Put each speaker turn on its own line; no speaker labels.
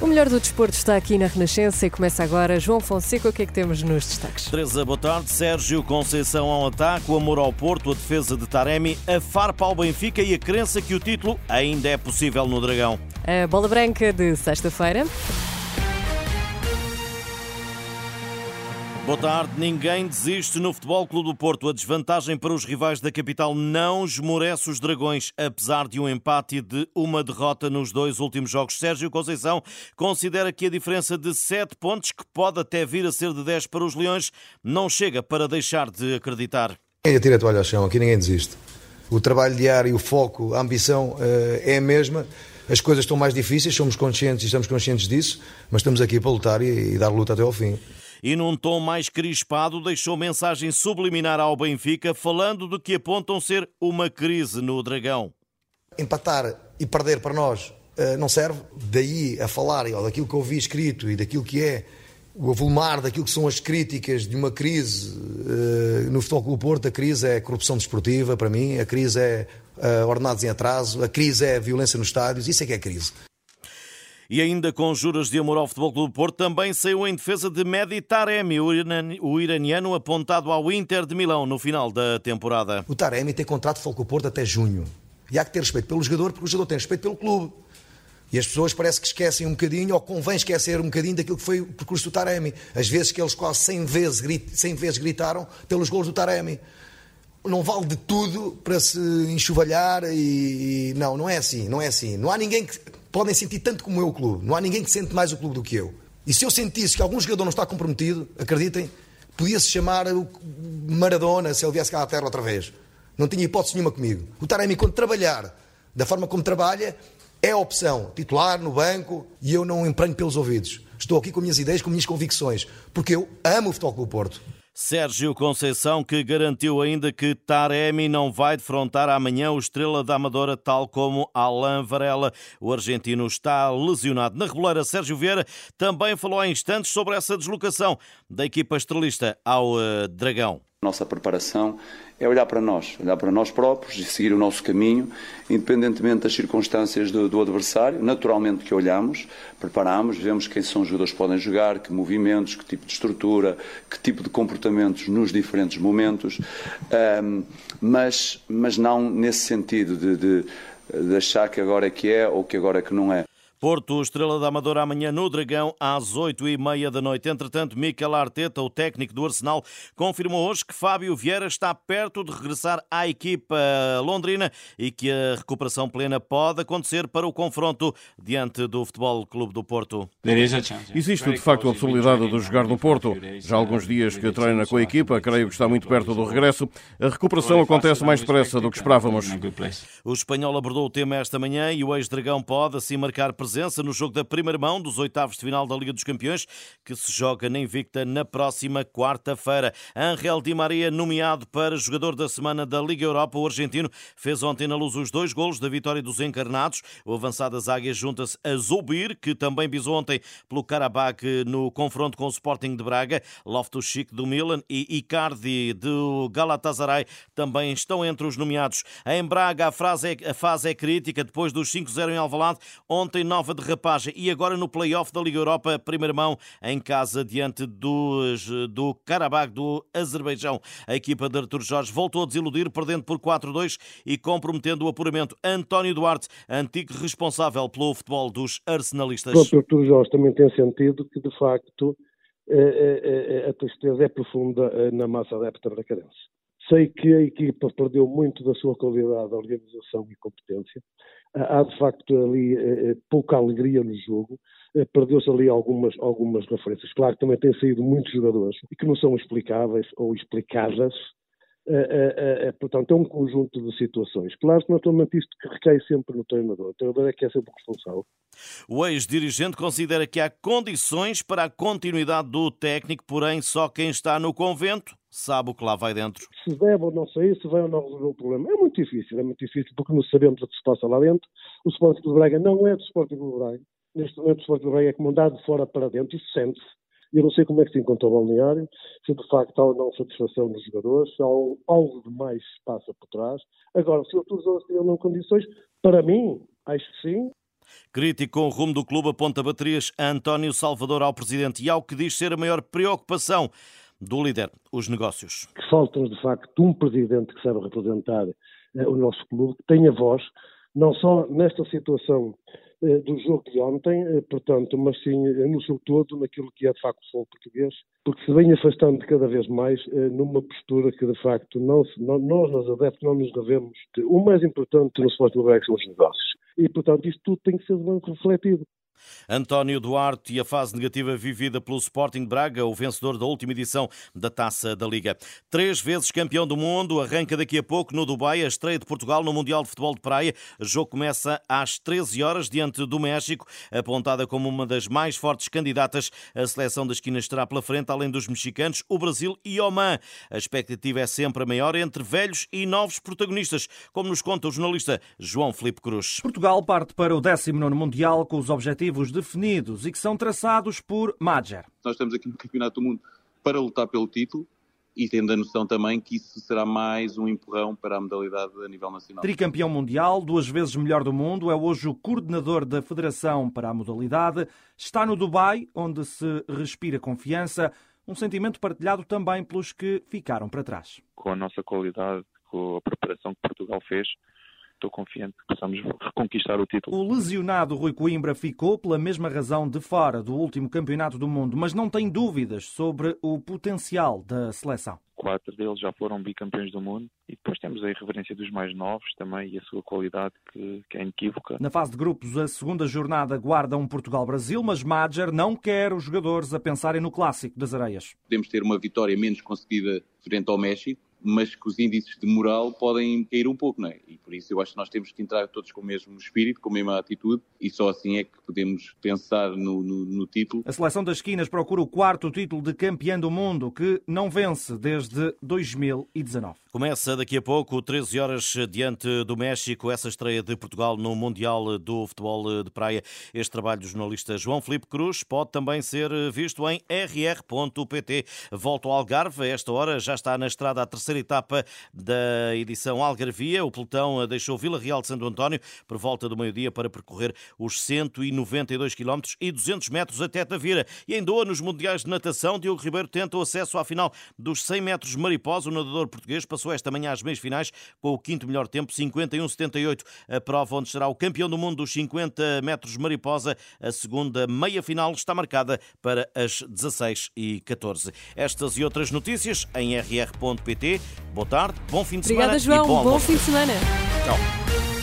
O melhor do desporto está aqui na Renascença e começa agora. João Fonseca, o que é que temos nos destaques?
Teresa, boa tarde. Sérgio Conceição ao ataque, o amor ao Porto, a defesa de Taremi, a farpa ao Benfica e a crença que o título ainda é possível no Dragão.
A bola branca de sexta-feira.
Boa tarde. Ninguém desiste no Futebol Clube do Porto. A desvantagem para os rivais da capital não esmorece os dragões, apesar de um empate e de uma derrota nos dois últimos jogos. Sérgio Conceição considera que a diferença de 7 pontos, que pode até vir a ser de 10 para os Leões, não chega para deixar de acreditar.
Ninguém atira a toalha ao chão, aqui ninguém desiste. O trabalho diário, o foco, a ambição uh, é a mesma. As coisas estão mais difíceis, somos conscientes e estamos conscientes disso, mas estamos aqui para lutar e, e dar luta até ao fim
e num tom mais crispado deixou mensagem subliminar ao Benfica falando de que apontam ser uma crise no Dragão.
Empatar e perder para nós uh, não serve. Daí a falar ó, daquilo que eu vi escrito e daquilo que é o avolumar daquilo que são as críticas de uma crise uh, no Futebol Clube Porto, a crise é corrupção desportiva para mim, a crise é uh, ordenados em atraso, a crise é violência nos estádios, isso é que é crise.
E ainda com juras de amor ao Futebol Clube do Porto, também saiu em defesa de Mehdi Taremi, o iraniano apontado ao Inter de Milão no final da temporada.
O Taremi tem contrato de Futebol Porto até junho. E há que ter respeito pelo jogador, porque o jogador tem respeito pelo clube. E as pessoas parece que esquecem um bocadinho, ou convém esquecer um bocadinho daquilo que foi o percurso do Taremi. Às vezes que eles quase 100 vezes, 100 vezes gritaram pelos gols do Taremi. Não vale de tudo para se enxovalhar e... Não, não é assim, não é assim. Não há ninguém que podem sentir tanto como eu o clube. Não há ninguém que sente mais o clube do que eu. E se eu sentisse que algum jogador não está comprometido, acreditem, podia-se chamar o Maradona se ele viesse cá à terra outra vez. Não tinha hipótese nenhuma comigo. O Taremi, quando trabalhar da forma como trabalha, é a opção. Titular, no banco, e eu não emprenho pelos ouvidos. Estou aqui com minhas ideias, com minhas convicções, porque eu amo o Futebol Clube Porto.
Sérgio Conceição, que garantiu ainda que Taremi não vai defrontar amanhã o Estrela da Amadora, tal como Alain Varela. O argentino está lesionado. Na reboleira, Sérgio Vieira também falou há instantes sobre essa deslocação da equipa estrelista ao uh, Dragão.
Nossa preparação é olhar para nós, olhar para nós próprios e seguir o nosso caminho, independentemente das circunstâncias do, do adversário. Naturalmente que olhamos, preparamos, vemos quem são os jogadores que podem jogar, que movimentos, que tipo de estrutura, que tipo de comportamentos nos diferentes momentos, um, mas, mas não nesse sentido de, de, de achar que agora é que é ou que agora é que não é.
Porto, Estrela da Amadora, amanhã no Dragão, às oito e meia da noite. Entretanto, Mikel Arteta, o técnico do Arsenal, confirmou hoje que Fábio Vieira está perto de regressar à equipa londrina e que a recuperação plena pode acontecer para o confronto diante do Futebol Clube do Porto.
Existe, de facto, a possibilidade de jogar no Porto. Já há alguns dias que treina com a equipa, creio que está muito perto do regresso. A recuperação acontece mais depressa do que esperávamos.
O espanhol abordou o tema esta manhã e o ex-dragão pode assim marcar presença no jogo da primeira mão dos oitavos de final da Liga dos Campeões, que se joga na Invicta na próxima quarta-feira. Angel Di Maria, nomeado para jogador da semana da Liga Europa, o argentino, fez ontem na luz os dois golos da vitória dos encarnados. O avançado das águias junta-se a Zubir, que também bisou ontem pelo Karabakh no confronto com o Sporting de Braga. Loftus Chic do Milan e Icardi do Galatasaray também estão entre os nomeados. Em Braga, a, frase é, a fase é crítica depois dos 5-0 em Alvalade. Ontem, nova derrapagem e agora no play-off da Liga Europa, primeira mão em casa diante dos, do Karabakh do Azerbaijão. A equipa de Artur Jorge voltou a desiludir, perdendo por 4-2 e comprometendo o apuramento. António Duarte, antigo responsável pelo futebol dos arsenalistas.
O Artur Jorge também tem sentido que, de facto, eh, eh, eh, a tristeza é profunda na massa adepta da cadência. Sei que a equipa perdeu muito da sua qualidade, organização e competência. Há, de facto, ali eh, eh, pouca alegria no jogo. Eh, perdeu-se ali algumas, algumas referências. Claro que também têm saído muitos jogadores e que não são explicáveis ou explicadas. É, é, é, portanto, é um conjunto de situações. Claro que, naturalmente, isto que recai sempre no treinador. O treinador é que é sempre o responsável.
O ex-dirigente considera que há condições para a continuidade do técnico, porém, só quem está no convento sabe o que lá vai dentro.
Se deve ou não sair, se vai ou não resolver o problema. É muito difícil, é muito difícil, porque não sabemos o que se passa lá dentro. O Sporting de Braga não é do Sporting de Braga. Neste momento, o Sporting de Braga é comandado de fora para dentro, isso sente-se. Eu não sei como é que se encontra o balneário, se de facto há ou não satisfação dos jogadores, se há algo demais se passa por trás. Agora, se o Artur Jorge não condições, para mim, acho que sim,
Crítico com o rumo do clube aponta baterias a António Salvador ao presidente e ao que diz ser a maior preocupação do líder, os negócios.
Que falta-nos, de facto, um presidente que saiba representar eh, o nosso clube, que tenha voz, não só nesta situação do jogo de ontem, eh, portanto, mas sim no seu todo, naquilo que é de facto o futebol português, porque se vem afastando cada vez mais numa postura que de facto não, nós, nós adeptos, não nos devemos. O mais importante no Clube é são os negócios. E, portanto, isto tudo tem que ser refletido.
António Duarte e a fase negativa vivida pelo Sporting Braga, o vencedor da última edição da Taça da Liga. Três vezes campeão do mundo, arranca daqui a pouco no Dubai a estreia de Portugal no Mundial de Futebol de Praia. O jogo começa às 13 horas diante do México, apontada como uma das mais fortes candidatas. A seleção das esquinas estará pela frente, além dos mexicanos, o Brasil e Oman. A expectativa é sempre a maior entre velhos e novos protagonistas, como nos conta o jornalista João Felipe Cruz.
Portugal parte para o 19 Mundial com os objetivos objetivos definidos e que são traçados por Madger.
Nós estamos aqui no Campeonato do Mundo para lutar pelo título e tendo a noção também que isso será mais um empurrão para a modalidade a nível nacional.
Tricampeão mundial, duas vezes melhor do mundo, é hoje o coordenador da Federação para a modalidade. Está no Dubai, onde se respira confiança, um sentimento partilhado também pelos que ficaram para trás.
Com a nossa qualidade, com a preparação que Portugal fez, estou confiante que possamos reconquistar o título.
O lesionado Rui Coimbra ficou pela mesma razão de fora do último campeonato do mundo, mas não tem dúvidas sobre o potencial da seleção.
Quatro deles já foram bicampeões do mundo e depois temos a irreverência dos mais novos também e a sua qualidade que, que é inequívoca.
Na fase de grupos, a segunda jornada guarda um Portugal-Brasil, mas Madger não quer os jogadores a pensarem no clássico das areias.
Podemos ter uma vitória menos conseguida frente ao México, mas que os índices de moral podem cair um pouco, não é? E por isso eu acho que nós temos que entrar todos com o mesmo espírito, com a mesma atitude, e só assim é que podemos pensar no, no, no título.
A seleção das esquinas procura o quarto título de campeão do mundo, que não vence desde 2019.
Começa daqui a pouco, 13 horas diante do México, essa estreia de Portugal no Mundial do Futebol de Praia. Este trabalho do jornalista João Felipe Cruz pode também ser visto em rr.pt. Volto ao Algarve, a esta hora já está na estrada a terceira etapa da edição Algarvia. O pelotão deixou Vila Real de Santo António por volta do meio-dia para percorrer os 192 km e 200 metros até Tavira. E em Doa, nos Mundiais de Natação, Diogo Ribeiro tenta o acesso à final dos 100 metros mariposa. O nadador português passou esta manhã às meias finais com o quinto melhor tempo, 51,78. A prova onde será o campeão do mundo dos 50 metros mariposa. A segunda meia final está marcada para as 16 e 14. Estas e outras notícias em rr.pt. Boa tarde, bom fim de
Obrigada,
semana.
Obrigada, João.
bom,
bom fim de semana.
Tchau.